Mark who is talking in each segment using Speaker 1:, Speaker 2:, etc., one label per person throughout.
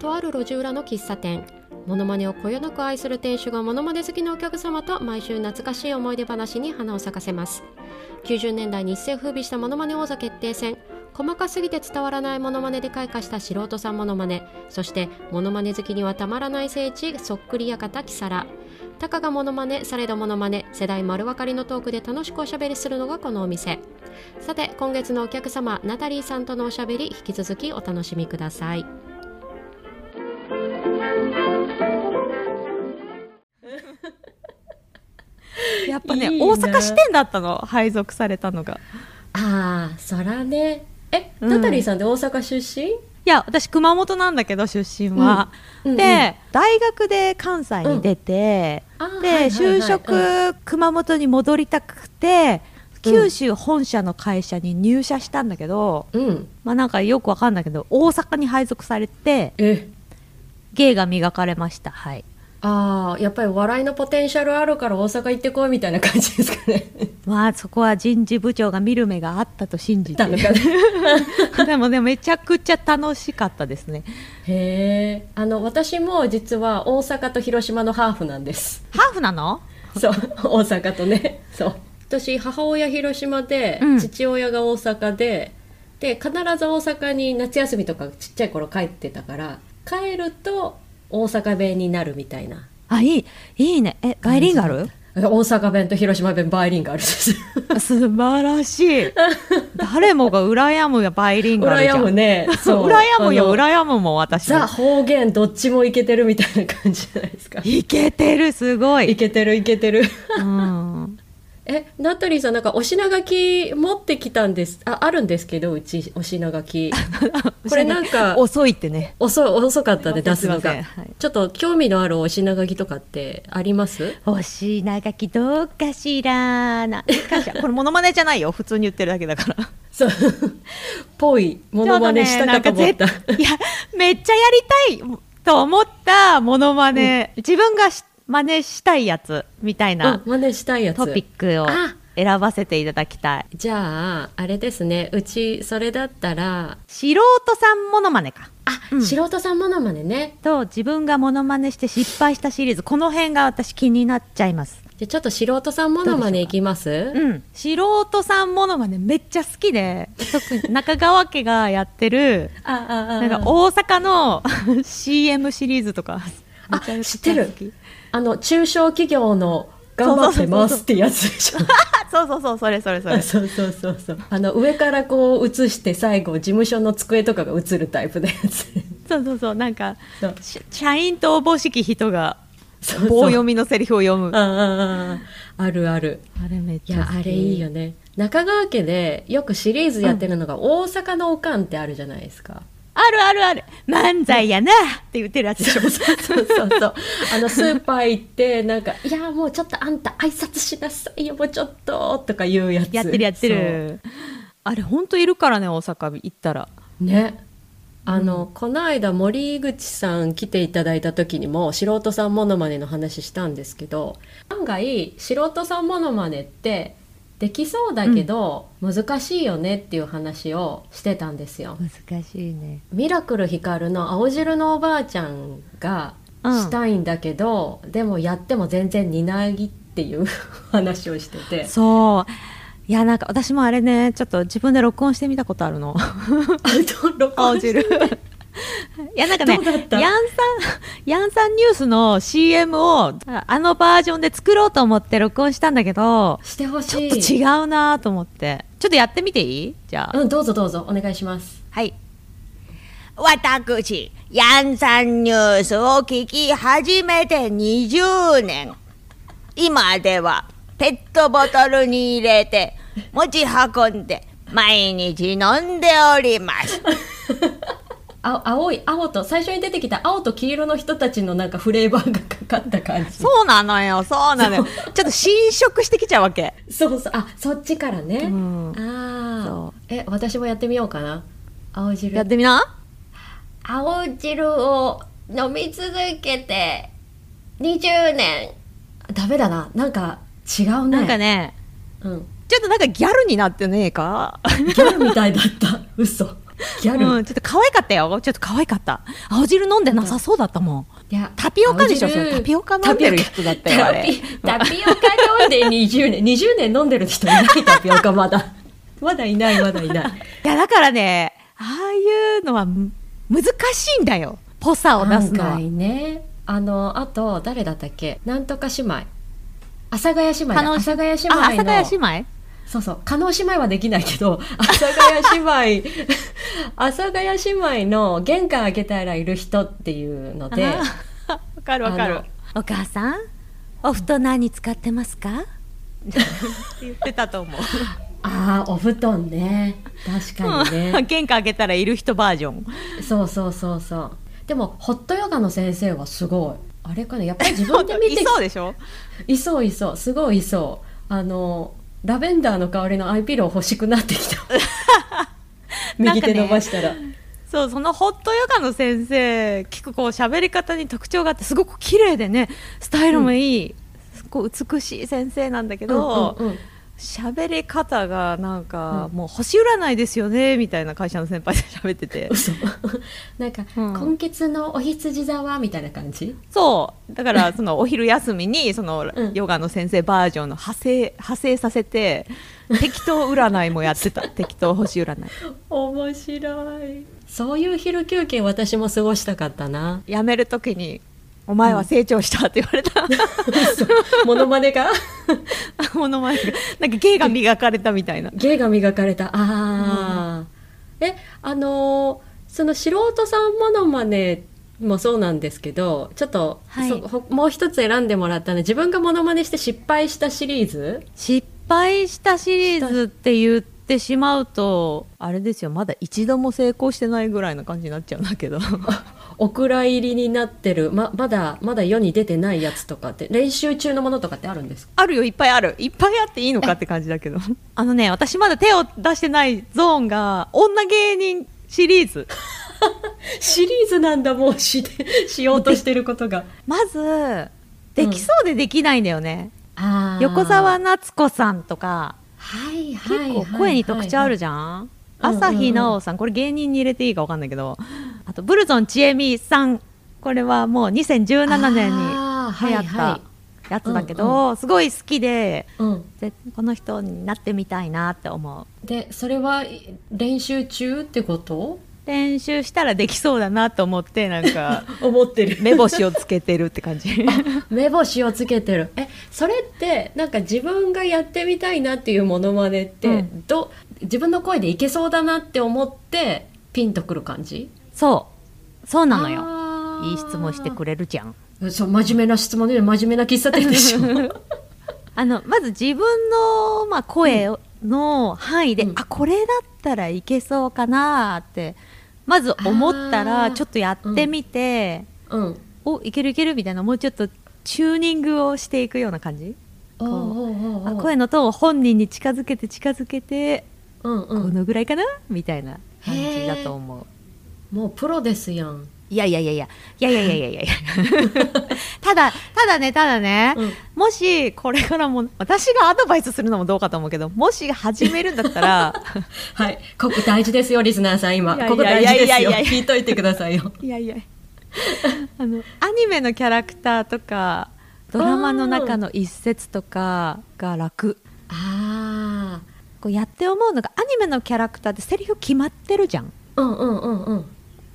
Speaker 1: とある路地裏の喫茶店。モノマネをこよなく愛する店主がモノマネ好きのお客様と毎週懐かしい思い出話に花を咲かせます。90年代に一世風靡したモノマネ王座決定戦。細かすぎて伝わらないモノマネで開花した素人さんモノマネ。そしてモノマネ好きにはたまらない聖地そっくり館キサラ。たかがモノマネされどモノマネ。世代丸分かりのトークで楽しくおしゃべりするのがこのお店。さて今月のお客様ナタリーさんとのおしゃべり引き続きお楽しみください。
Speaker 2: やっぱね
Speaker 1: いいな
Speaker 2: 大阪支店だったの。配属されたのが。
Speaker 1: ああそらね。え、
Speaker 2: うん。
Speaker 1: ナタリーさんって大阪出身？
Speaker 2: いや私熊本なんだけど出身は、
Speaker 1: うん。うん
Speaker 2: で大学で関西に出て、
Speaker 1: あー
Speaker 2: で、
Speaker 1: はいはいはい。
Speaker 2: 就職、熊本に戻りたくて九州本社の会社に入社したんだけど、
Speaker 1: うん。
Speaker 2: まあなんかよくわかんないけど大阪に配属されて
Speaker 1: え。
Speaker 2: 芸が磨かれました。はい
Speaker 1: ああやっぱり笑いのポテンシャルあるから大阪行ってこいみたいな感じですかね。
Speaker 2: まあそこは人事部長が見る目があったと信じて。
Speaker 1: たのかね。
Speaker 2: でもねめちゃくちゃ楽しかったですね。
Speaker 1: へえあの私も実は大阪と広島のハーフなんです。
Speaker 2: ハーフなの？
Speaker 1: そう大阪とね。そう。私母親広島で、
Speaker 2: うん。
Speaker 1: 父親が大阪でで必ず大阪に夏休みとかちっちゃい頃帰ってたから帰ると大阪弁になるみたいな。
Speaker 2: あいいいいね。えバイリンガル？
Speaker 1: 大阪弁と広島弁バイリンガルです。
Speaker 2: 素晴らしい。誰もが羨むよバイリンガル
Speaker 1: 羨むね。そう。
Speaker 2: 羨むよ羨むもん私も。
Speaker 1: ザ方言どっちもいけてるみたいな感じじゃないですか。
Speaker 2: いけてるすごい。
Speaker 1: いけてるいけてる。
Speaker 2: うん
Speaker 1: えナタリーさんなんかお品書き持ってきたんです。ああるんですけどうちお品書き。これなんか
Speaker 2: 遅いってね。
Speaker 1: 遅い遅かったで出すのが
Speaker 2: ん。はい。
Speaker 1: ちょっと興味のあるお品書きとかってあります？
Speaker 2: お品書きどうかしらな。かしら。これモノマネじゃないよ。普通に言ってるだけだから。
Speaker 1: そう。ぽい。ものまねしたかと思った、
Speaker 2: ねいやめっちゃやりたいと思ったモノマネ、自分がし真似したいやつみたいな
Speaker 1: うん真似したいやつ。
Speaker 2: トピックを
Speaker 1: あ
Speaker 2: 選ばせていただきたい。
Speaker 1: じゃああれですね。うちそれだったら。
Speaker 2: 素人さんモノマネか。
Speaker 1: あ、
Speaker 2: うん。
Speaker 1: 素人さんものまね。ね
Speaker 2: と自分がモノマネして失敗したシリーズ。この辺が私気になっちゃいます。
Speaker 1: じゃあちょっと素人さんものまねいきます？
Speaker 2: うん。素人さんモノマネめっちゃ好きで。特に中川家がやってる
Speaker 1: あああ
Speaker 2: なんか大阪の CM シリーズとか
Speaker 1: 知ってる？あの中小企業の頑張ってますってやつでしょ。
Speaker 2: そうそうそうそれそれそれ。
Speaker 1: そうそうそうそう。あの上からこう映して最後事務所の机とかが映るタイプのやつ。
Speaker 2: そうそうそう。なんか社員とおぼしき人が棒読みのセリフを読む。
Speaker 1: あるある。
Speaker 2: あれめっ
Speaker 1: い
Speaker 2: ちゃ
Speaker 1: あれいいよね。中川家でよくシリーズやってるのが大阪のおかんってあるじゃないですか、
Speaker 2: あるあるある。漫才やな。って言ってるやつでしょ。
Speaker 1: そうそうそうそう。あのスーパー行ってなんか「いやもうちょっとあんた挨拶しなさいよもうちょっと」とか言うやつ。
Speaker 2: やってるやってる。あれほんといるからね大阪行ったら。
Speaker 1: ね。あの、この間森口さん来ていただいた時にも素人さんモノマネの話したんですけど案外素人さんモノマネってできそうだけど、難しいよねっていう話をしてたんですよ。
Speaker 2: 難しいね。
Speaker 1: ミラクルヒカルの青汁のおばあちゃんが
Speaker 2: うん。
Speaker 1: したいんだけど、でもやっても全然担ぎっていう 話をしてて。
Speaker 2: そう。いやなんか私もあれねちょっと自分で録音してみたことあるの。青汁。いやなんかねヤンさんヤンさんニュースの CM をああのバージョンで作ろうと思って録音したんだけど
Speaker 1: してほ
Speaker 2: ちょっ
Speaker 1: しい
Speaker 2: と違うなと思って。ちょっとやってみていい？じゃあ、
Speaker 1: うんどうぞどうぞ。お願いします。
Speaker 2: はい。私ヤンさんニュースを聞き始めて20年。今ではペットボトルに入れて持ち運んで毎日飲んでおります
Speaker 1: あ青い青と最初に出てきた青と黄色の人たちのなんかフレーバーがかかった感じ。
Speaker 2: そうなのよ。そうなのよ。ちょっと侵食してきちゃうわけ。
Speaker 1: そうそう。あそっちからね、
Speaker 2: うん。
Speaker 1: あ
Speaker 2: そ
Speaker 1: あえ私もやってみようかな。青汁。
Speaker 2: やってみな。
Speaker 1: 青汁を飲み続けて20年。ダメだな。なんか違うね。
Speaker 2: なんかね。
Speaker 1: うん、
Speaker 2: ちょっとなんかギャルになってねえか？
Speaker 1: ギャルみたいだった。嘘ギャル、
Speaker 2: うん、ちょっと可愛かったよ。ちょっと可愛かった。青汁飲んでなさそうだったもん。
Speaker 1: いや
Speaker 2: タピオカでしょタピオカ飲んでる人だったよあれ。
Speaker 1: タピオカ飲んで20年20年飲んでる人いないタピオカまだ。まだいないまだいない。
Speaker 2: いやだからねああいうのはむ難しいんだよ。ぽさを出すのは。
Speaker 1: ね。あのあと誰だったっけ？なんとか姉妹。阿佐ヶ谷姉妹阿佐ヶ谷姉妹の。
Speaker 2: あ阿佐ヶ谷姉妹？
Speaker 1: そうそう。加納姉妹はできないけど 阿佐ヶ谷姉妹 阿佐ヶ谷姉妹の玄関開けたらいる人っていうので
Speaker 2: わかるわかる。お母さんお布団何使ってますか？言ってたと思う。
Speaker 1: ああお布団ね。確かにね、
Speaker 2: 玄関開けたらいる人バージョン。
Speaker 1: そうそうそうそう。でもホットヨガの先生はすごい。あれかな？やっぱり自分で見て
Speaker 2: いそうでしょ？
Speaker 1: いそういそう。すごいいそう。あのラベンダーの香りのアイピロー欲しくなってきた。右手伸ばしたら、
Speaker 2: そうそのホットヨガの先生聞くこう喋り方に特徴があってすごく綺麗でねスタイルもいい、すごい美しい先生なんだけど
Speaker 1: うんうんうん
Speaker 2: 喋、り方がなんか、
Speaker 1: うん。
Speaker 2: もう星占いですよねみたいな会社の先輩で喋ってて。
Speaker 1: 嘘。なんか、
Speaker 2: うん。
Speaker 1: 今月のお羊座はみたいな感じ？
Speaker 2: そう。だから そのお昼休みにその
Speaker 1: うん。
Speaker 2: ヨガの先生バージョンの派生派生させて適当占いもやってた。適当星占い。
Speaker 1: 面白い。そういう昼休憩私も過ごしたかったな。
Speaker 2: 辞める時に「お前は成長した」って言われた、
Speaker 1: 嘘。モノマネが
Speaker 2: ものまねがなんか芸が磨かれたみたいな。
Speaker 1: 芸が磨かれた。ああ、えあのーその素人さんモノマネもそうなんですけどちょっと、
Speaker 2: はい。
Speaker 1: もう一つ選んでもらったので自分がモノマネして失敗したシリーズ？
Speaker 2: 失敗したシリーズって言ってしまうとあれですよ。まだ一度も成功してないぐらいの感じになっちゃうんだけど
Speaker 1: お蔵入りになってるままだまだ世に出てないやつとかって練習中のものとかってあるんですか？
Speaker 2: あるよいっぱいある。いっぱいあっていいのかって感じだけど。あのね私まだ手を出してないゾーンが女芸人シリーズ。
Speaker 1: シリーズなんだもうし しようとしてることが。
Speaker 2: まずできそうでできないんだよね、
Speaker 1: あー。
Speaker 2: 横澤夏子さんとか。
Speaker 1: はいはい
Speaker 2: 結構声に特徴あるじ
Speaker 1: ゃん？
Speaker 2: 朝日奈央さんこれ芸人に入れていいか分かんないけどあとブルゾンちえみさん。これはもう2017年に流行っ
Speaker 1: はいは
Speaker 2: たやつだけど、すごい好きで
Speaker 1: うん、
Speaker 2: ぜこの人になってみたいなって思う。
Speaker 1: でそれは練習中ってこと？
Speaker 2: 練習したらできそうだなと思ってなんか
Speaker 1: 思ってる。
Speaker 2: 目星をつけてるって感じ。
Speaker 1: 目星をつけてる。えそれってなんか自分がやってみたいなっていうモノマネって、
Speaker 2: うん。
Speaker 1: ど自分の声でいけそうだなって思ってピンとくる感じ？
Speaker 2: そう。そうなのよ。
Speaker 1: よ
Speaker 2: いい質問してくれるじゃん。
Speaker 1: れそう真面目な質問で真面目な喫茶店でしょ。
Speaker 2: あのまず自分の、まあ、声をの範囲で、
Speaker 1: うん。
Speaker 2: あこれだったらいけそうかなってまず思った
Speaker 1: あ
Speaker 2: ら
Speaker 1: ー。
Speaker 2: ちょっとやってみて、
Speaker 1: うん。
Speaker 2: おいけるいけるみたいなもうちょっとチューニングをしていくような感じ、あ声のトーンを本人に近づけて近づけて、
Speaker 1: うんう
Speaker 2: こ
Speaker 1: ん
Speaker 2: のぐらいかな？みたいな感じだと思う。
Speaker 1: もうプロですやん。
Speaker 2: いやいやいやいや。いやいやいやいやいや。ただただねただね、
Speaker 1: うん。
Speaker 2: もしこれからも私がアドバイスするのもどうかと思うけどもし始めるんだったら
Speaker 1: はい。ここ大事ですよリスナーさん今。
Speaker 2: いやいや
Speaker 1: ここ大事ですよ。聞いといてくださいよ。
Speaker 2: いやいや。あのアニメのキャラクターとかドラマの中の一節とかが楽。
Speaker 1: あ
Speaker 2: こうやって思うのがアニメのキャラクターってセリフ決まってるじゃん。
Speaker 1: あうんうんうんうん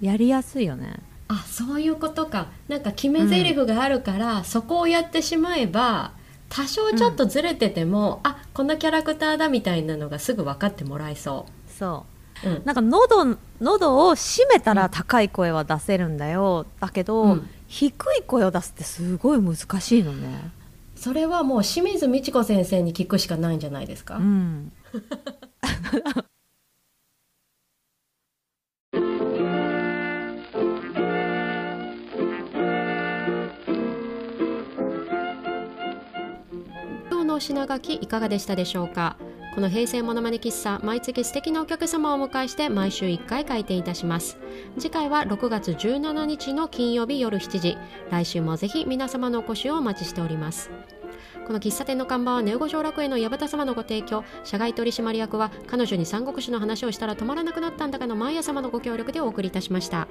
Speaker 2: やりやすいよね。
Speaker 1: あそういうことか。なんか決め台詞があるから、そこをやってしまえば多少ちょっとずれてても、あこのキャラクターだみたいなのがすぐ分かってもらえそ
Speaker 2: そう。
Speaker 1: う、うん、
Speaker 2: なんか喉喉を閉めたら高い声は出せるんだよ。だけど、
Speaker 1: うん。
Speaker 2: 低い声を出すってすごい難しいのね。
Speaker 1: それはもう清水美智子先生に聞くしかないんじゃないですか、
Speaker 2: うん
Speaker 1: のお品書きいかがでしたでしょうか？この平成ものまね喫茶毎月素敵なお客様をお迎えして毎週1回開店いたします。次回は6月17日の金曜日夜7時。来週もぜひ皆様のお越しをお待ちしております。この喫茶店の看板はネオ五条楽園の矢端様のご提供。社外取締役は彼女に三国志の話をしたら止まらなくなったんだかのマーヤ様のご協力でお送りいたしました。